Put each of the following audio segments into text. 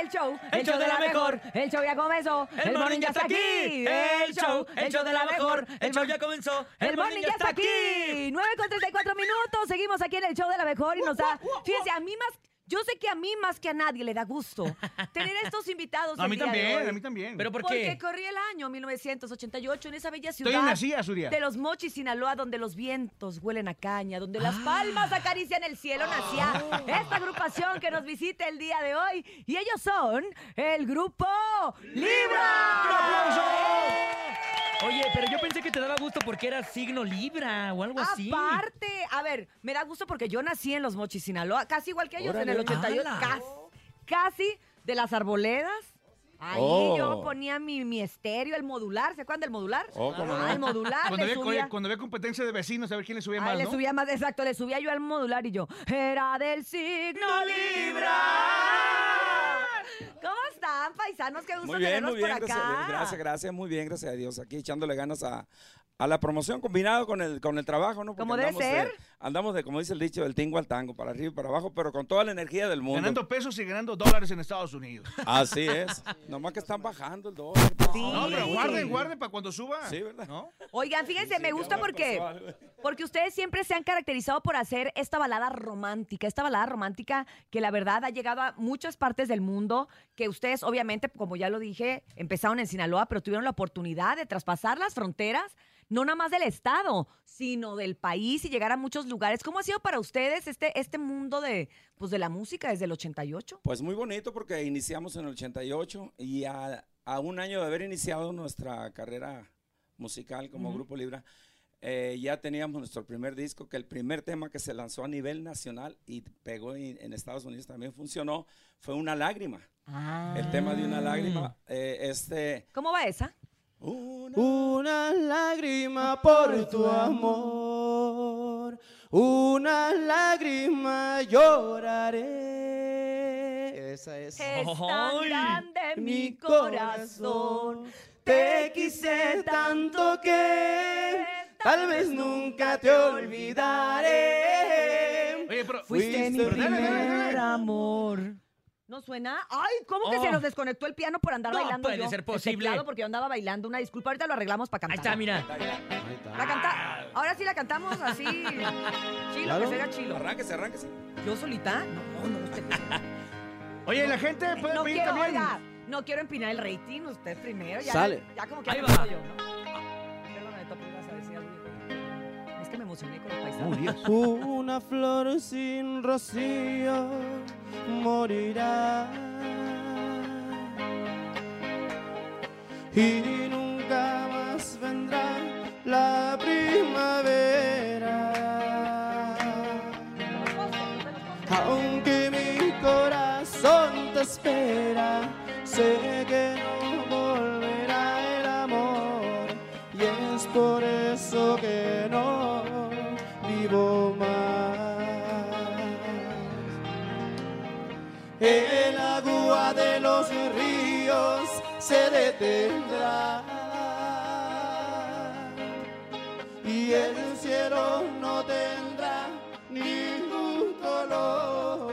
El show, El show de la mejor. El show ya comenzó. El morning ya está aquí. El show, el show de la mejor. El show ya comenzó. El morning ya está aquí. 9 con 34 minutos. Seguimos aquí en el show de la mejor y nos da. Fíjense, a mí más. Yo sé que a mí más que a nadie le da gusto tener estos invitados. A el mí de también, hoy. a mí también. ¿Pero por Porque qué? corría el año 1988 en esa bella Estoy ciudad en Nacía, Suria. de los Mochis, Sinaloa, donde los vientos huelen a caña, donde las palmas acarician el cielo, nacía esta agrupación que nos visita el día de hoy. Y ellos son el grupo Libra. Oye, pero yo pensé que te daba gusto porque era signo Libra o algo así. Aparte, a ver, me da gusto porque yo nací en los Mochis, Sinaloa, casi igual que ellos en el Órale. 88, ¡Hala! casi, casi de las arboledas. Ahí Oh. yo ponía mi, mi estéreo, el modular, ¿se acuerdan del modular? Oh, cómo Ah, no. el modular, Cuando le había, subía. cuando había competencia de vecinos, a ver quién le subía Ay, más, le ¿no? subía más, exacto, le subía yo al modular y yo, era del signo Libra. ¿Cómo están, paisanos? Qué gusto Muy bien, tenerlos muy bien, por gracias acá. Gracias, gracias, muy bien, gracias a Dios. Aquí echándole ganas a, a la promoción combinado con el, con el trabajo, ¿no? Porque Como debe ser. De, andamos de, como dice el dicho, del tingo al tango, para arriba y para abajo, pero con toda la energía del mundo. Ganando pesos y ganando dólares en Estados Unidos. Así es. Nomás que están bajando el dólar. Sí. No, pero guarden, guarden para cuando suba. Sí, ¿verdad? ¿No? Oigan, fíjense, me gusta porque, porque ustedes siempre se han caracterizado por hacer esta balada romántica, esta balada romántica que la verdad ha llegado a muchas partes del mundo, que ustedes obviamente, como ya lo dije, empezaron en Sinaloa, pero tuvieron la oportunidad de traspasar las fronteras, no nada más del estado, sino del país y llegar a muchos lugares. ¿Cómo ha sido para ustedes este, este mundo de, pues, de la música desde el 88? Pues muy bonito porque iniciamos en el 88 y a, a un año de haber iniciado nuestra carrera musical como. Grupo Libra, eh, ya teníamos nuestro primer disco, que el primer tema que se lanzó a nivel nacional y pegó en, en Estados Unidos también funcionó, fue Una Lágrima. El tema de Una Lágrima, eh, este... ¿Cómo va esa? Una Una lágrima por tu amor, una lágrima lloraré. Esa es. Es tan grande mi corazón. te quise tanto que tal vez nunca te olvidaré. Oye, pero... Fuiste mi pero primer amor. ¿No suena? Ay, ¿cómo que Oh. se nos desconectó el piano por andar No bailando puede yo? ser El posible. teclado porque yo andaba bailando. Una disculpa, ahorita lo arreglamos para Ahí cantar. está, mira. Ahí está. La canta... Ahora sí la cantamos así. Chilo, Claro. que se haga chilo. Arránquese, arránquese. ¿Yo solita? No, no, usted. Oye, la gente puede No pedir quiero, también. oiga, no quiero empinar el rating. Usted primero. Ya, Sale. Ya como que Ahí me va. yo, ¿no? Perdóname, Topo, ibas a decir algo. Es que me emocioné con los paisanos. Oh, Dios. Una flor sin rocío morirá y nunca más vendrá la primavera. Aunque mi corazón te espera, sé que no volverá el amor y es por los ríos se detendrá. Y el cielo no tendrá ningún color.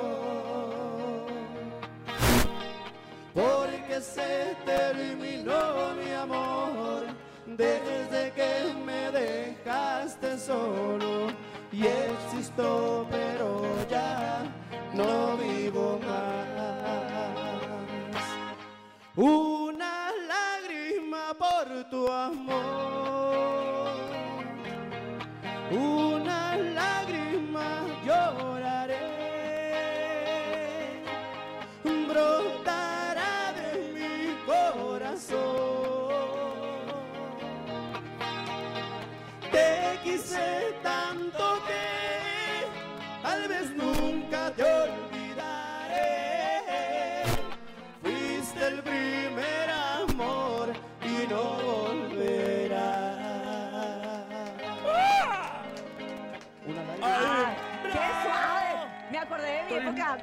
Porque se terminó mi amor desde que me dejaste solo. Y existo pero ya no vivo más una lágrima por tu amor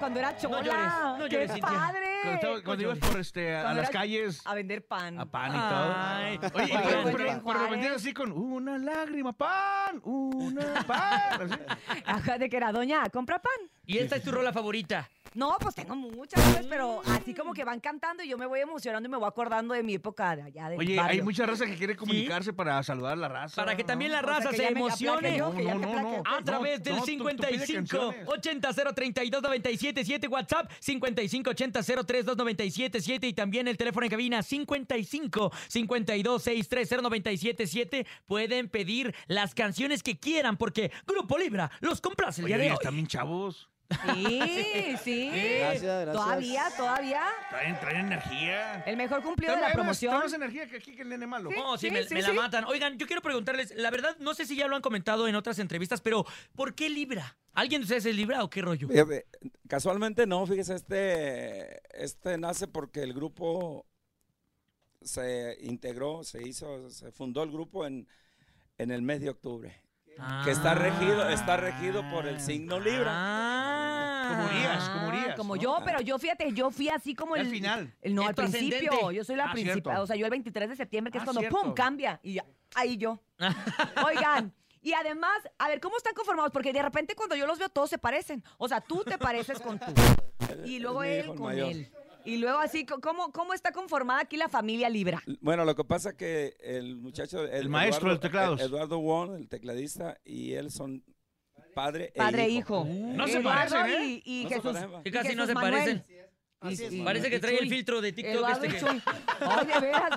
cuando era chola. llores, no ¡Qué llores, Cintia. padre! Cuando, estaba- cuando ibas por este, a Cuando las era- calles A vender pan. a pan y Ay. todo. Oye, Oye, pero, pero, Juárez. así con una lágrima, pan, una pan. así. Ajá, de que era doña, compra pan. Y esta es tu rola favorita. No, pues tengo muchas, pues, pero así como que van cantando y yo me voy emocionando y me voy acordando de mi época de allá de Oye, hay mucha raza que quiere comunicarse para saludar a la raza. Para que también la O sea, raza se emocione. yo, No, no, no. A través del no, tú- tú pides 55 canciones. 80 032 977 WhatsApp 55 80 032 977 y también el teléfono en cabina 55 52 630 977 pueden pedir las canciones que quieran porque Grupo Libra los complace el Oye, día de hoy. están bien chavos. Sí, sí. Gracias, gracias. Todavía, todavía. Traen, traen energía. El mejor cumplido de la promoción. más energía que aquí que el nene malo. No, sí, Sí, me, sí, me la matan. Oigan, yo quiero preguntarles, la verdad, no sé si ya lo han comentado en otras entrevistas, pero ¿por qué Libra? ¿Alguien de ustedes es Libra o qué rollo? Eh, Casualmente no, fíjese, este, este nace porque el grupo se integró, se hizo, se fundó el grupo en, en el mes de octubre. Que está regido, está regido por el signo Libra. Ah. Como Urias, como Ah, Urias, Como ¿no? yo, pero yo fíjate, yo fui así como el. Al final. el- no, Es al tu principio. ascendente. Yo soy la Ah, principal. cierto. O sea, yo el 23 de septiembre, que es Ah, cuando cierto. pum, cambia. Y ya, ahí yo. Oigan. Y además, a ver, ¿cómo están conformados? Porque de repente cuando yo los veo, todos se parecen. O sea, tú te pareces con tú. Y luego él el con mayor. él. Y luego así, ¿cómo, ¿cómo está conformada aquí la familia Libra? Bueno, lo que pasa es que el muchacho, El maestro de los teclados. Eduardo Wong, el tecladista, y él son padre e Padre e hijo. hijo. No se Eduardo parecen, ¿eh? y, y No se Jesús. parecen. Que y casi no Jesús se Manuel. parecen. Así es, Y- Parece que y trae el Chuy. filtro de TikTok Eduardo este y que... Chuy. Ay, de veras.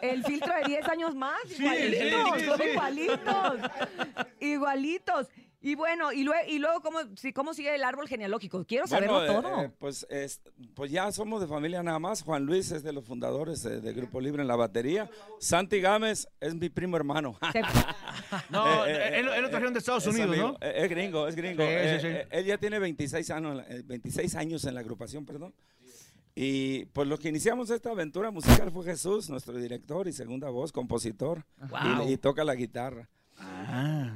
El filtro de 10 años más. Igualitos, sí, son sí. igualitos. Igualitos. Y bueno, y luego, y luego ¿cómo, ¿cómo sigue el árbol genealógico? Quiero saberlo Bueno, eh, todo. eh, pues, es- pues ya somos de familia nada más. Juan Luis es de los fundadores eh, de Grupo Libre en la batería. Santi Gámez es mi primo hermano. No, Eh, eh, él, él lo trajeron de Estados Es Unidos, amigo, ¿no? eh, Es gringo, es gringo. Sí, sí, sí. él ya tiene 26 años, en la- eh, 26 años en la agrupación, perdón. Y pues lo que iniciamos esta aventura musical fue Jesús, nuestro director y segunda voz, compositor. Wow. Y, y toca la guitarra. Ah.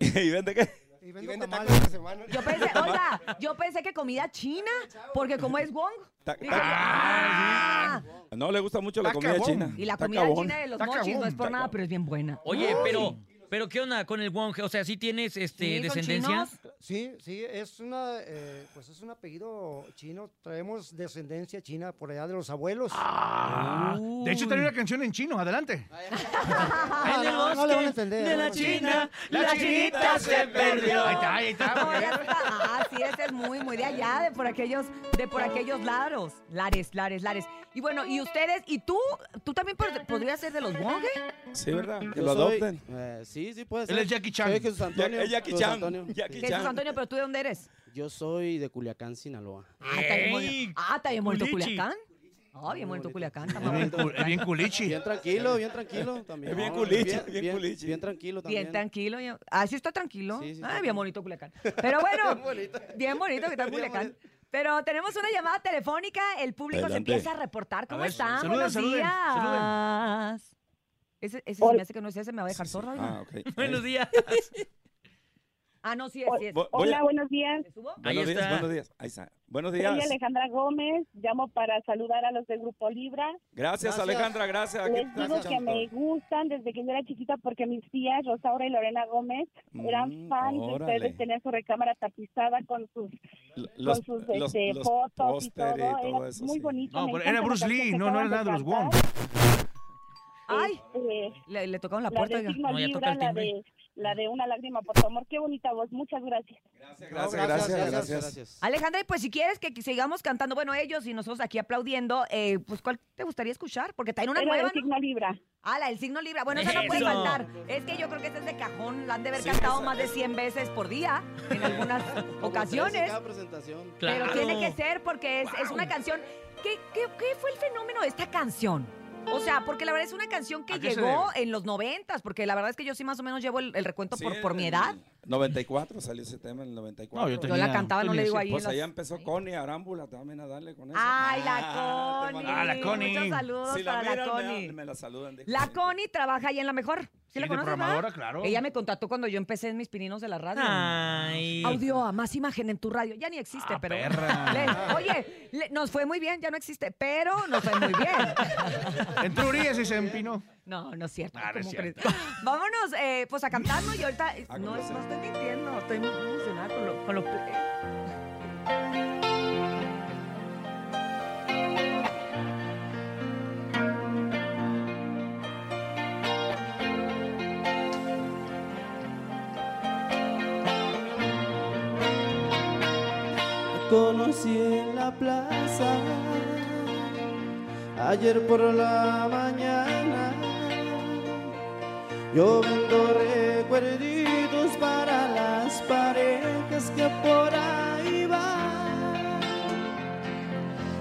¿Y vende qué? Y vende tamales esta semana. Yo pensé, oiga, yo pensé que comida china, porque como es Wong. Ta- dije, ta- ah. No le gusta mucho la Taca comida china. Y la Taca comida bon. china de los Taca mochis no es por taca nada, pero es bien buena. Oye, pero, pero ¿qué onda con el Wong? O sea, ¿sí tienes este, Sí, descendencia? Sí, sí, es una, eh, pues es un apellido chino. Traemos descendencia china por allá de los abuelos. Ah, de hecho, trae una canción en chino. Adelante. No, le van a entender. de la. China, la chinita se perdió. Ahí está, ahí está. No, porque- ya está. Ah, sí, ese es muy, muy de allá, de por aquellos, de por aquellos lados. Lares, lares, lares. Y bueno, y ustedes, y tú, tú también pod- podrías ser de los Wong, ¿eh? Sí, ¿verdad? Que Yo lo soy- adopten. eh, sí, sí, puede ser. Él es Jackie Chan. Soy Jesús Ya- Antonio. es Jackie Jesús Chan. Antonio. Jackie Sí. Jesús Chan. Antonio, pero tú de dónde eres? Yo soy de Culiacán, Sinaloa. Ah, está bien Ey, bonito. Ah, está bien bonito culichi. Culiacán. Ah, bien bonito Culiacán. Es bien, es bien culichi. Bien tranquilo, bien tranquilo también. Es bien culichi, bien culichi. Bien tranquilo también. Bien tranquilo. ya- Ah, sí está tranquilo. Sí, sí, ah, está bien bien. bonito Culiacán. Pero bueno, Bien bonito. bien bonito que está Bien Culiacán. bonito. Pero tenemos una llamada telefónica, el público Adelante. se empieza a reportar. ¿Cómo ver, están? saluden, Buenos saluden, días. Ese, ese se me hace que no es ese, me va a dejar oiga. Ah, ok. Buenos días. Ah, no, sí es, sí es. A- Hola, buenos días. ¿Le subo? Ahí Buenos días, está. buenos días. Ahí está. Buenos Soy días. Alejandra Gómez. Llamo para saludar a los del Grupo Libra. Gracias, Gracias. Alejandra, gracias. Aquí Les estás digo que me gustan desde que yo era chiquita porque mis tías, Rosaura y Lorena Gómez, eran Mm, fans de órale. ustedes. Tenían su recámara tapizada con sus, Los, con sus los- este, los fotos y todo. póster y todo Era eso, muy sí. bonito. No, me pero encanta era la Bruce canción Lee, que no, no era acaban nada de los Wong. Ay, Este, le, le tocaron la la puerta. de oiga. Signo No, ya toca Libra, el la timbre. de, la de Una lágrima por tu amor. Qué bonita voz. Muchas gracias. Gracias, gracias, gracias, gracias. Alejandra, y pues si quieres que sigamos cantando, bueno, ellos y nosotros aquí aplaudiendo, eh, pues ¿cuál te gustaría escuchar? Porque traen una Era de nueva, ¿no? Signo Libra. Ah, la del signo Libra. Bueno, esa no puede faltar. Es que yo creo que esa es de cajón. La han de haber Sí, cantado esa más de es. 100 veces por día en algunas en ocasiones. cada presentación. Claro. Pero tiene que ser porque es, es una canción. ¿Qué, qué, qué fue el fenómeno de esta canción? O sea, porque la verdad es una canción que ¿A qué se llegó en los noventas, porque la verdad es que yo sí más o menos llevo el, el recuento Sí, por, por en mi el edad. 94 salió ese tema en el 94. No, yo Yo la cantaba, no le digo ahí. Pues allá empezó Connie Arámbula también a darle con eso. Ay, la Ah, Connie. Ah, la Connie. Muchos saludos Si la para la miran, Connie. me la saludan. La Connie trabaja ahí en La Mejor. ¿Sí, la conoces, programadora, verdad? claro. Ella me contactó cuando yo empecé en mis pininos de la radio. Ay. Audio a más imagen en tu radio. Ya ni existe, Ah, pero. perra. Le- oye, le- nos fue muy bien, ya no existe, pero nos fue muy bien. Entró Urias y se empinó. No, no es cierto. Ah, no es ¿cómo cierto. crees? Vámonos, eh, pues a cantarnos y ahorita. A No, no estoy mintiendo, estoy muy emocionada con lo. Con lo conocí en la plaza. Ayer por la mañana yo vendo recuerditos para las parejas que por ahí van.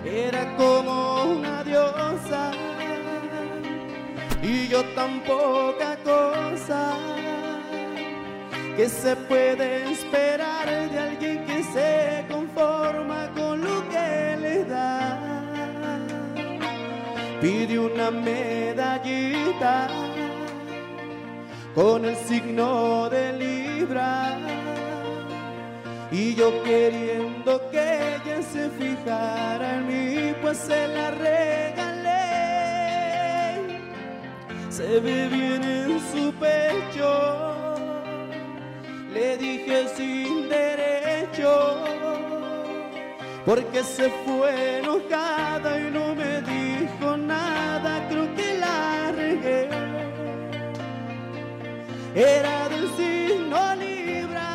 Era como una diosa y yo tan poca cosa que se puede esperar de alguien que una medallita con el signo de Libra y yo queriendo que ella se fijara en mí, pues se la regalé. Se ve bien en su pecho le dije sin derecho, porque se fue enojada y no Era del signo Libra,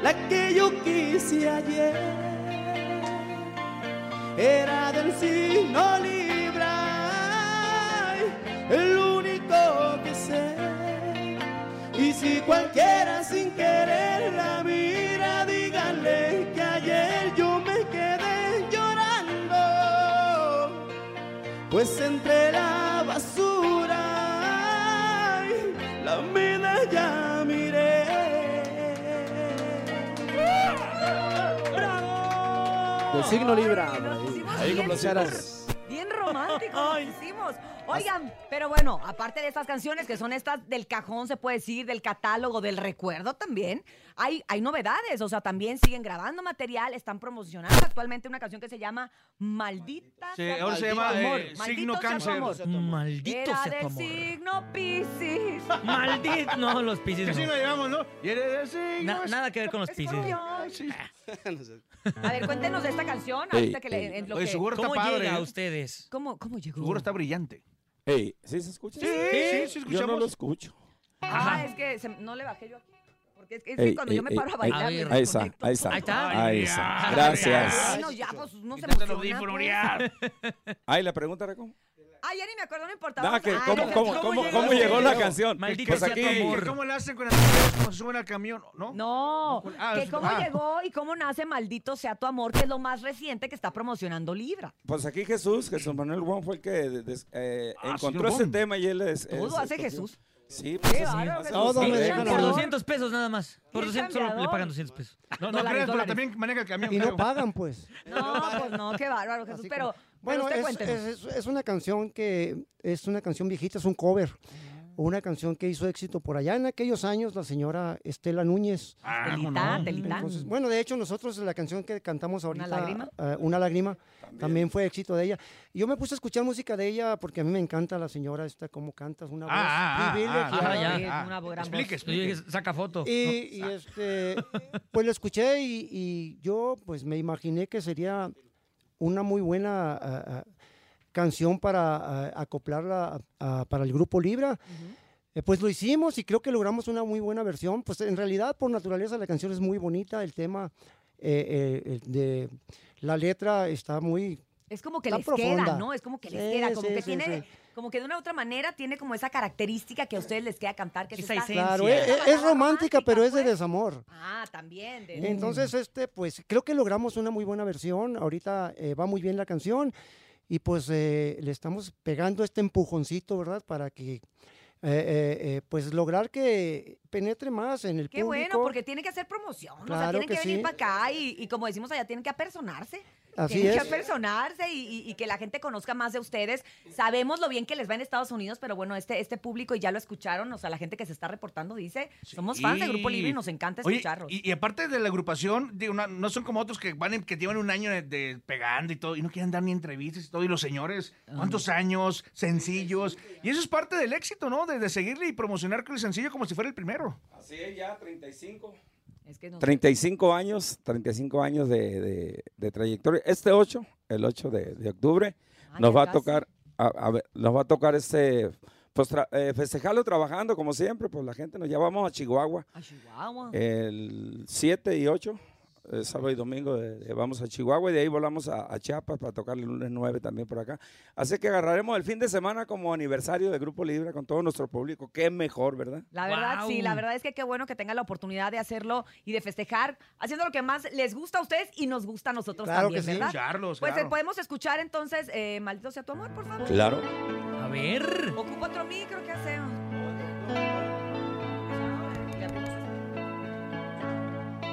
la que yo quise ayer. Era del signo Libra, el único que sé. Y si cualquiera sin querer la mira, díganle que ayer yo me quedé llorando. Pues entre la Del signo Libra. Ay, nos ahí. pusimos Ahí bien-. Bien romántico lo hicimos. Oigan, pero bueno, aparte de estas canciones que son estas del cajón, se puede decir, del catálogo, del recuerdo también, hay, hay novedades. O sea, también siguen grabando material, están promocionando actualmente una canción que se llama Maldita. Sí, sea ahora se llama, amor. eh, Maldito signo sea tu cáncer. amor. Maldito Era sea tu del amor. signo Piscis. Maldito. No, los ¿Qué piscis signo no. llevamos, no? Y eres de Na- signos. nada que ver con los piscis. Escorpión. Sí. No sé. A ver, cuéntenos de esta canción. Ahorita que le- en lo Oye, que- seguro está ¿Cómo padre. llega a ¿eh? ustedes? ¿Cómo, ¿Cómo llegó? Seguro está brillante. Hey, ¿sí se escucha? Sí, sí, sí, Yo no escuchamos. lo escucho. Ah, es que se- no le bajé yo aquí. Porque es que, es que Ey, cuando ey, yo me ey, paro a ey. bailar, me. Ahí está, desconecto ahí está. Ahí está. Ahí Ay, está. ya. Gracias. Bueno, ya, pues uno se Quítate los emociona, audífonos, pues. la pregunta era cómo. Ah, ya ni me acuerdo, no importaba. Nada, que Ay, ¿cómo, no, cómo, ¿cómo cómo, llegó? cómo llegó la canción? Maldito Pues sea aquí, tu amor. ¿Cómo le hacen con cuando se suben al camión? ¿No? No, Ah, que cómo ah. llegó y cómo nace Maldito sea tu amor, que es lo más reciente que está promocionando Libra. pues aquí Jesús, Jesús Manuel Juan fue el que des- eh, Ah, encontró ese tema y él es... Todo es- hace es- Jesús. Sí, pues Qué así. bárbaro, así. Jesús. Todo me dejan Por hablar. 200 pesos nada más. Por Qué 200 solo le cambiador. pagan 200 pesos. No, no Dólares, creas, pero dólares. también maneja el camión. Y no creo. pagan, pues. No, pues no, qué bárbaro, Jesús. Así Pero, como- pero Bueno, usted es, cuéntenos. es- es- es una canción que es una canción viejita, es un cover. Ah. Una canción que hizo éxito por allá en aquellos años la señora Estela Núñez. Ah, ¿cómo Telita, no? telita. Entonces, bueno, de hecho, nosotros la canción que cantamos ahorita, lágrima? eh, Una lágrima, también. fue éxito de ella. Y yo me puse a escuchar música de ella porque a mí me encanta la señora esta, cómo canta, es una voz Ah, ah, ah, privilegiada. ah, ya. Una gran Explique, voz. Dije, saca foto. Y, y, este, pues lo escuché y, y yo pues me imaginé que sería una muy buena ah, ah, canción para ah, acoplarla ah, para el grupo Libra. Eh, pues lo hicimos y creo que logramos una muy buena versión. Pues en realidad por naturaleza la canción es muy bonita, el tema eh, eh, de la letra está muy Es como que Está les queda, profunda. ¿no? Es como que les Sí, queda, como sí, que sí, tiene, sí. como que de una u otra manera tiene como esa característica que a ustedes les queda cantar, que es Esa claro, es, es balada romántica, pero es de pues. desamor. Ah, también. de- Entonces, este, pues creo que logramos una muy buena versión. Ahorita eh, va muy bien la canción y pues eh, le estamos pegando este empujoncito, ¿verdad? Para que, eh, eh, eh, pues lograr que penetre más en el Qué público. bueno, porque tienen que hacer promoción. o sea, Claro tienen que, que venir sí. para acá y, y como decimos allá, tienen que apersonarse. Así tienen que es. apersonarse y, y- y que la gente conozca más de ustedes. Sabemos lo bien que les va en Estados Unidos, pero bueno, este, este público, y ya lo escucharon, o sea, la gente que se está reportando dice, somos fans de Grupo Libre y nos encanta Oye, escucharlos. y, y aparte de la agrupación, digo, no, no son como otros que van en- que llevan un año de, de pegando y todo, y no quieren dar ni entrevistas y todo, y los señores, ¿cuántos años? Sencillos. Y eso es parte del éxito, ¿no? De, de seguirle y promocionar con el sencillo como si fuera el primero. Así es, ya 35. Es que no- 35 años, 35 años de, de- de trayectoria. Este 8, el 8 de, de octubre, Ah, nos va a casi. tocar, a, a ver, nos va a tocar este, pues tra- eh, festejarlo trabajando como siempre, pues la gente nos llevamos a Chihuahua A Chihuahua. el 7 y 8 eh, sábado y domingo eh, eh, vamos a Chihuahua y de ahí volamos a, a Chiapas para tocar el lunes 9 también por acá. Así que agarraremos el fin de semana como aniversario de Grupo Libre con todo nuestro público. Qué mejor, ¿verdad? La verdad, sí, la verdad es que qué bueno que tengan la oportunidad de hacerlo y de festejar, haciendo lo que más les gusta a ustedes y nos gusta a nosotros Claro también, que sí. ¿verdad? Charlos, Pues claro. podemos escuchar entonces, eh, Maldito sea tu amor, por favor. Claro. A ver. Ocupa otro micro, ¿qué hacemos?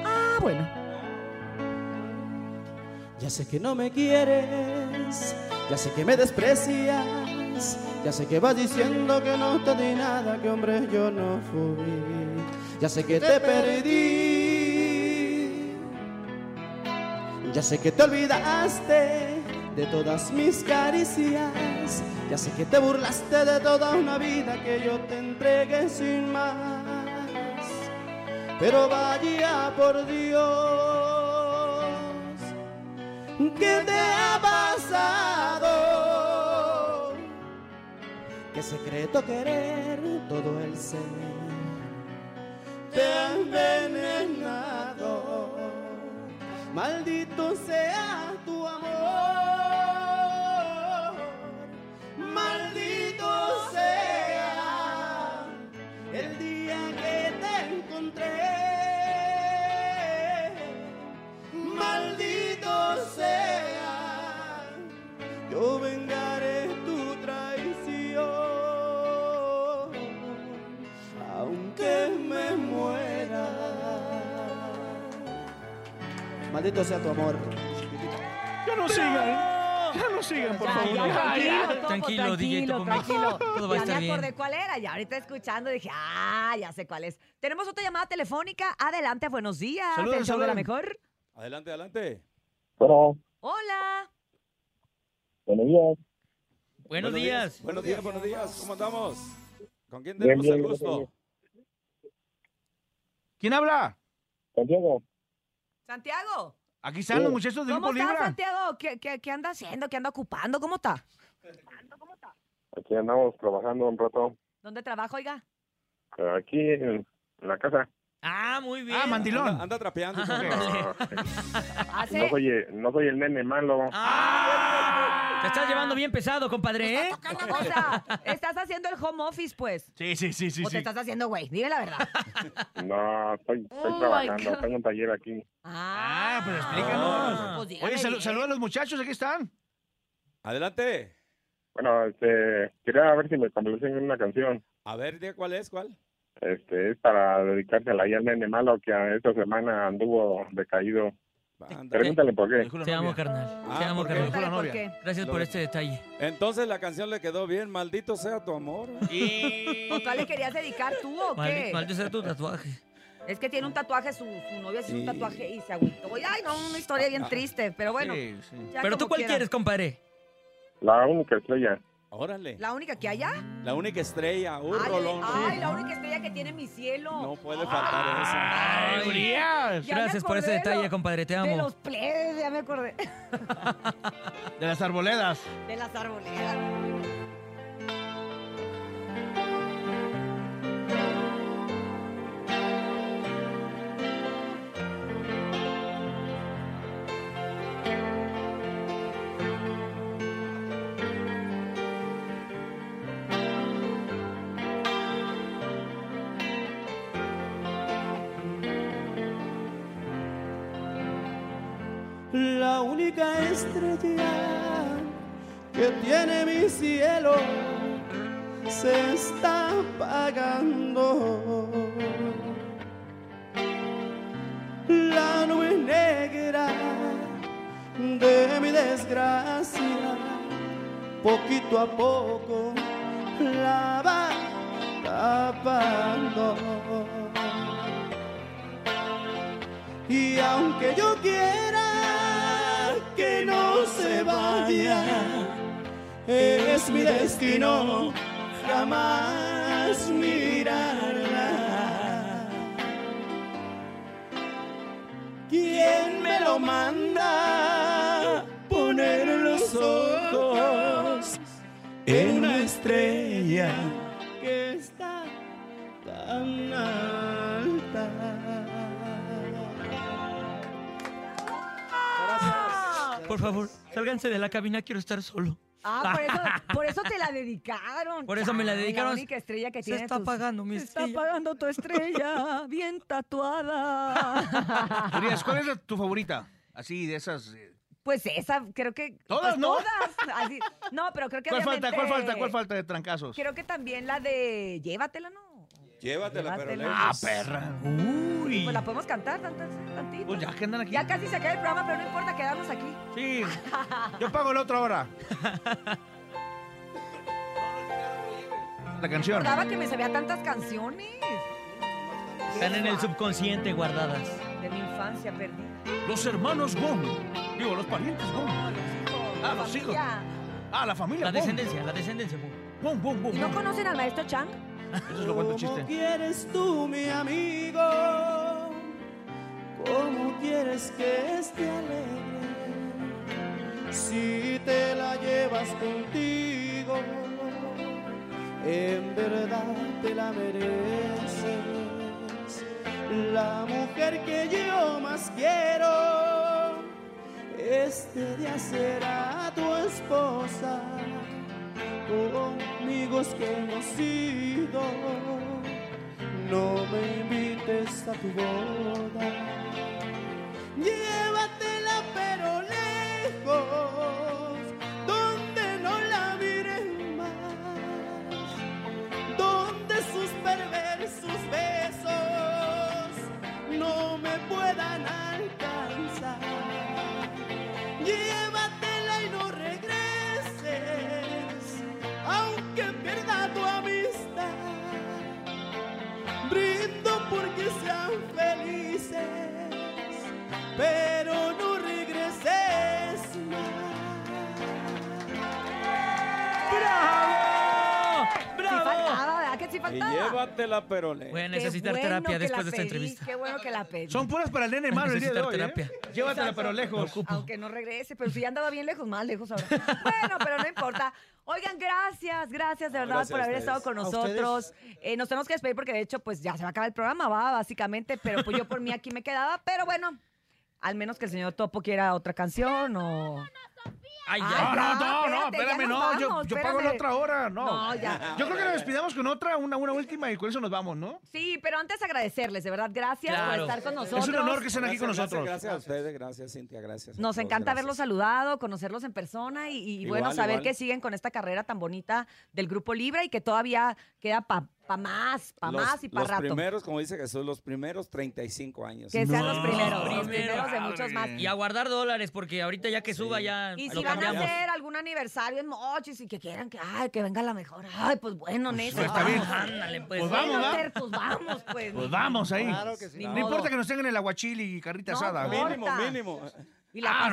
Ah, bueno. Ya sé que no me quieres, ya sé que me desprecias, ya sé que vas diciendo que no te di nada, que hombre yo no fui, ya sé que te perdí, ya sé que te olvidaste de todas mis caricias, ya sé que te burlaste de toda una vida que yo te entregué sin más, pero vaya por Dios. ¿Qué te ha pasado? ¿Qué secreto querer todo el ser? Te ha envenenado. Maldito sea tu amor. Maldito sea tu amor. Ya no sigan. Ya no sigan, por Ya, favor. ya, Ya, tranquilo, ya. Topo, Tranquilo, DJ tranquilo, tranquilo. Todo va a ya estar me acordé bien. cuál era, ya ahorita escuchando dije, ah, ya sé cuál es. Tenemos otra llamada telefónica. Adelante, buenos días. Show de la mejor. Adelante, adelante. Bueno, Hola. buenos días. Buenos días. Buenos días, buenos días. ¿Cómo andamos? ¿Con quién tenemos bien, el gusto? ¿Quién habla? Santiago, Santiago. Aquí están los muchachos de ¿Cómo Grupo Libra. Santiago? ¿Qué, qué, qué anda haciendo? ¿Qué anda ocupando? ¿Cómo está? aquí andamos trabajando un rato. ¿Dónde trabaja, oiga? Aquí en la casa. Ah, muy bien. Ah, mandilón. Anda, anda trapeando. Hace... No soy, el- no soy el nene malo. Ah, te estás llevando bien pesado, compadre, ¿eh? O sea, estás haciendo el home office, pues. Sí, sí, sí, sí. o te sí. estás haciendo, güey. Dime la verdad. No, estoy, estoy Oh, my trabajando. God. Tengo un taller aquí. Ah, pues explícanos. Pues dígame Oye, salu- bien. saluda a los muchachos, aquí están. Adelante. Bueno, este, quería ver si me complacen una canción. A ver, día, ¿cuál es? ¿Cuál? Este, es para dedicársela ahí al nene malo que a esta semana anduvo decaído. Anda. Pregúntale por qué. Te amo, carnal. Ah, Te amo, carnal. Por qué. Gracias por este detalle. Entonces la canción le quedó bien. Maldito sea tu amor. Y... ¿O cuál le querías dedicar tú o Maldi- qué? Maldito sea tu tatuaje. Es que tiene un tatuaje, su, su novia hizo un Sí. tatuaje y se agüitó. Ay, no, una historia bien triste, pero bueno. Sí, sí. Pero tú, ¿cuál quieres, compadre? La única estrella. Órale. La, ¿La única que haya? única estrella. Un Ay, rolón. ay, la única estrella que tiene mi cielo. No puede faltar eso. ¡Ay, Urias! Gracias por ese de detalle, lo- compadre. Te De amo. los plebes, ya me acordé. De las arboledas. De las arboledas. Única estrella que tiene mi cielo se está apagando. La nube negra de mi desgracia, poquito a poco la va tapando. Y aunque yo quiera es mi destino jamás mirarla. ¿Quién me lo manda? Poner los ojos en una estrella que está tan alta. Por favor, sálganse de la cabina, quiero estar solo. Ah, por eso, por eso te la dedicaron. Por eso me la dedicaron. La única estrella que Se tiene. está apagando mi Se está estrella. apagando tu estrella, bien tatuada. Urias, ¿cuál es la- tu favorita? Así, de esas. eh, Pues esa, creo que. Todas, pues ¿no? Todas. así. No, pero creo que ¿Cuál falta? ¿Cuál falta? ¿Cuál falta de trancazos? Creo que también la de Llévatela, ¿no? Llévatela, pero Llévatela. Ah, lejos. perra. Uy. Pues la podemos cantar tantas, tantito. Pues ya que andan aquí. Ya casi se acaba el programa, pero no importa, quedamos aquí. Sí. Yo pago la otra hora. La canción. Recordaba que me sabía tantas canciones Están en el subconsciente guardadas. de mi infancia perdida. Los hermanos Gong. Digo, los parientes Gong. No, los hijos. Ah, la los hijos. familia. Ah, la familia La descendencia, la descendencia. Gong, Gong, Gong. ¿Y no conocen al maestro Chang? ¿Cómo quieres tú, mi amigo? ¿Cómo quieres que esté alegre? Si te la llevas contigo, en verdad te la mereces. La mujer que yo más quiero, este día será tu esposa amigos que hemos ido. No me invites a tu boda. Llévatela pero lejos, faltaba? llévatela, pero lejos. Voy a necesitar bueno terapia después la de esta pedí, entrevista. Qué bueno que la pedí. Son puras para el nene malo el día de Necesitar hoy. ¿eh? terapia. Llévatela, pero lejos. Aunque no regrese, pero si ya andaba bien lejos, más lejos ahora. Bueno, pero no importa. Oigan, gracias, gracias de verdad gracias por haber estado con nosotros. Eh, nos tenemos que despedir porque de hecho, pues ya se va a acabar el programa, va, básicamente, pero pues yo por mí aquí me quedaba, pero bueno, al menos que el señor Topo quiera otra canción o... Ay, ya. No, no, no, no, espérate, espérame, nos no. Yo, vamos, yo pago la otra hora, no. No, ya. Yo creo que nos despidamos con otra, una, una última y con eso nos vamos, ¿no? Sí, pero antes agradecerles, de verdad, gracias por estar con Es nosotros. un honor que estén aquí Gracias, con gracias, nosotros. Gracias, a ustedes, gracias Cintia, gracias. Nos todos, encanta gracias. haberlos saludado, conocerlos en persona y, y, bueno, saber igual. que siguen con esta carrera tan bonita del Grupo Libra y que todavía queda para pa más, para Los- más y para Los rato. primeros, como dice Jesús, los primeros 35 años. Que sean No, los primeros, los primero. primeros de muchos más. Y a guardar dólares, porque ahorita ya que suba ya Y lo si van a hacer algún aniversario en Mochis y que quieran que, ay, que venga la mejor, ay, pues bueno, necio. pues, está bien. Ándale, pues. Pues vamos. Ter, pues vamos, pues. Pues vamos ahí. Claro que sí. No importa que nos tengan el aguachili y carrita No, asada. ¿no? Mínimo, mínimo. Y la Ah,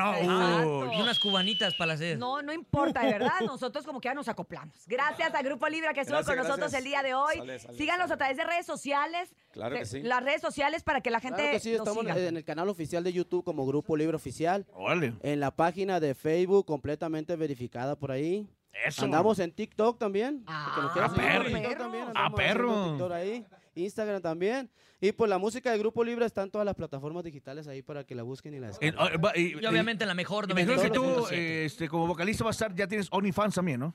no. Y unas cubanitas para hacer. No, no importa, de verdad. Nosotros como que ya nos acoplamos. Gracias a Grupo Libra que estuvo Gracias, con nosotros gracias. el día de hoy. Sale, sale, Síganos sale. a través de redes sociales. Claro que sí. Las redes sociales para que la gente Claro que sí, estamos siga. en el canal oficial de YouTube como Grupo Libre Oficial. Órale. En la página de Facebook completamente verificada por ahí. Eso. Andamos en TikTok también. Ah, seguir por perro. TikTok también, Ah, andamos perro. ahí. Instagram también. Y pues la música de Grupo Libre está en todas las plataformas digitales ahí para que la busquen y la descarguen. ah, va- y- Y obviamente la mejor me que tú, 97.7. eh, este, como vocalista, vas a estar, ya tienes OnlyFans también, ¿no?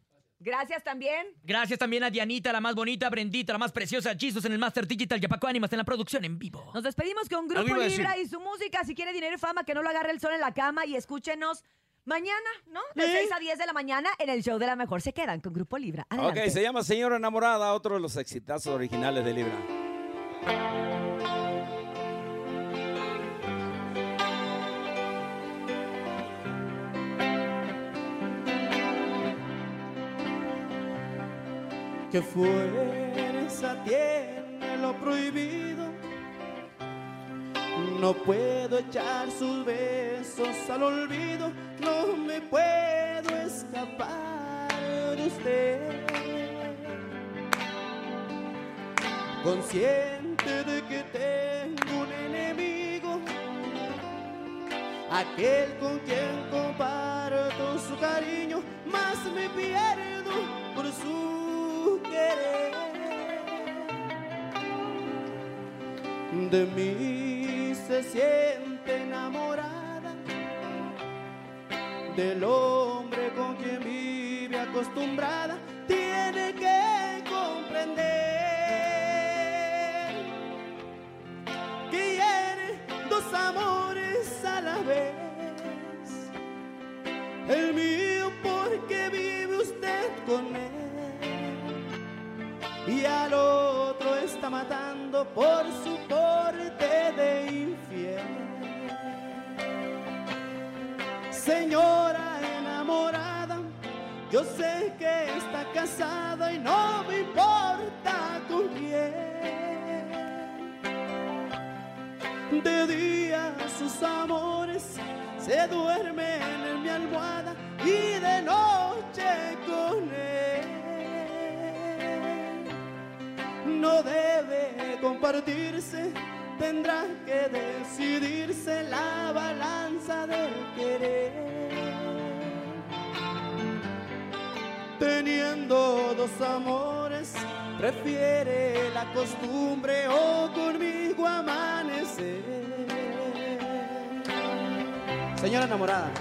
Gracias también. Gracias también a Dianita, la más bonita, Brendita, la más preciosa, Jesus en el Master Digital, Yapaco Ánimas en la producción en vivo. Nos despedimos con Grupo. Libra y su música. Si quiere dinero y fama, que no lo agarre el sol en la cama y escúchenos mañana, ¿no? De 6 a 10 de la mañana en el show de la mejor. Se quedan con Grupo Libra. Adelante. Ok, se llama Señora Enamorada, otro de los exitazos originales de Libra. Que fuerza tiene lo prohibido. No puedo echar sus besos al olvido, no me puedo escapar de usted. Consciente de que tengo un enemigo, aquel con quien comparto su cariño, más me pierdo por su De mí se siente enamorada. Del hombre con quien vive acostumbrada, tiene que comprender está matando por su porte de infiel. Señora enamorada, yo sé que está casada y no me importa con quién. De día sus amores se duermen en mi almohada y de noche con él. No debe compartirse, tendrá que decidirse la balanza del querer. Teniendo dos amores, prefiere la costumbre o conmigo amanecer. Señora enamorada.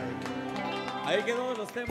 Ahí quedó los temas.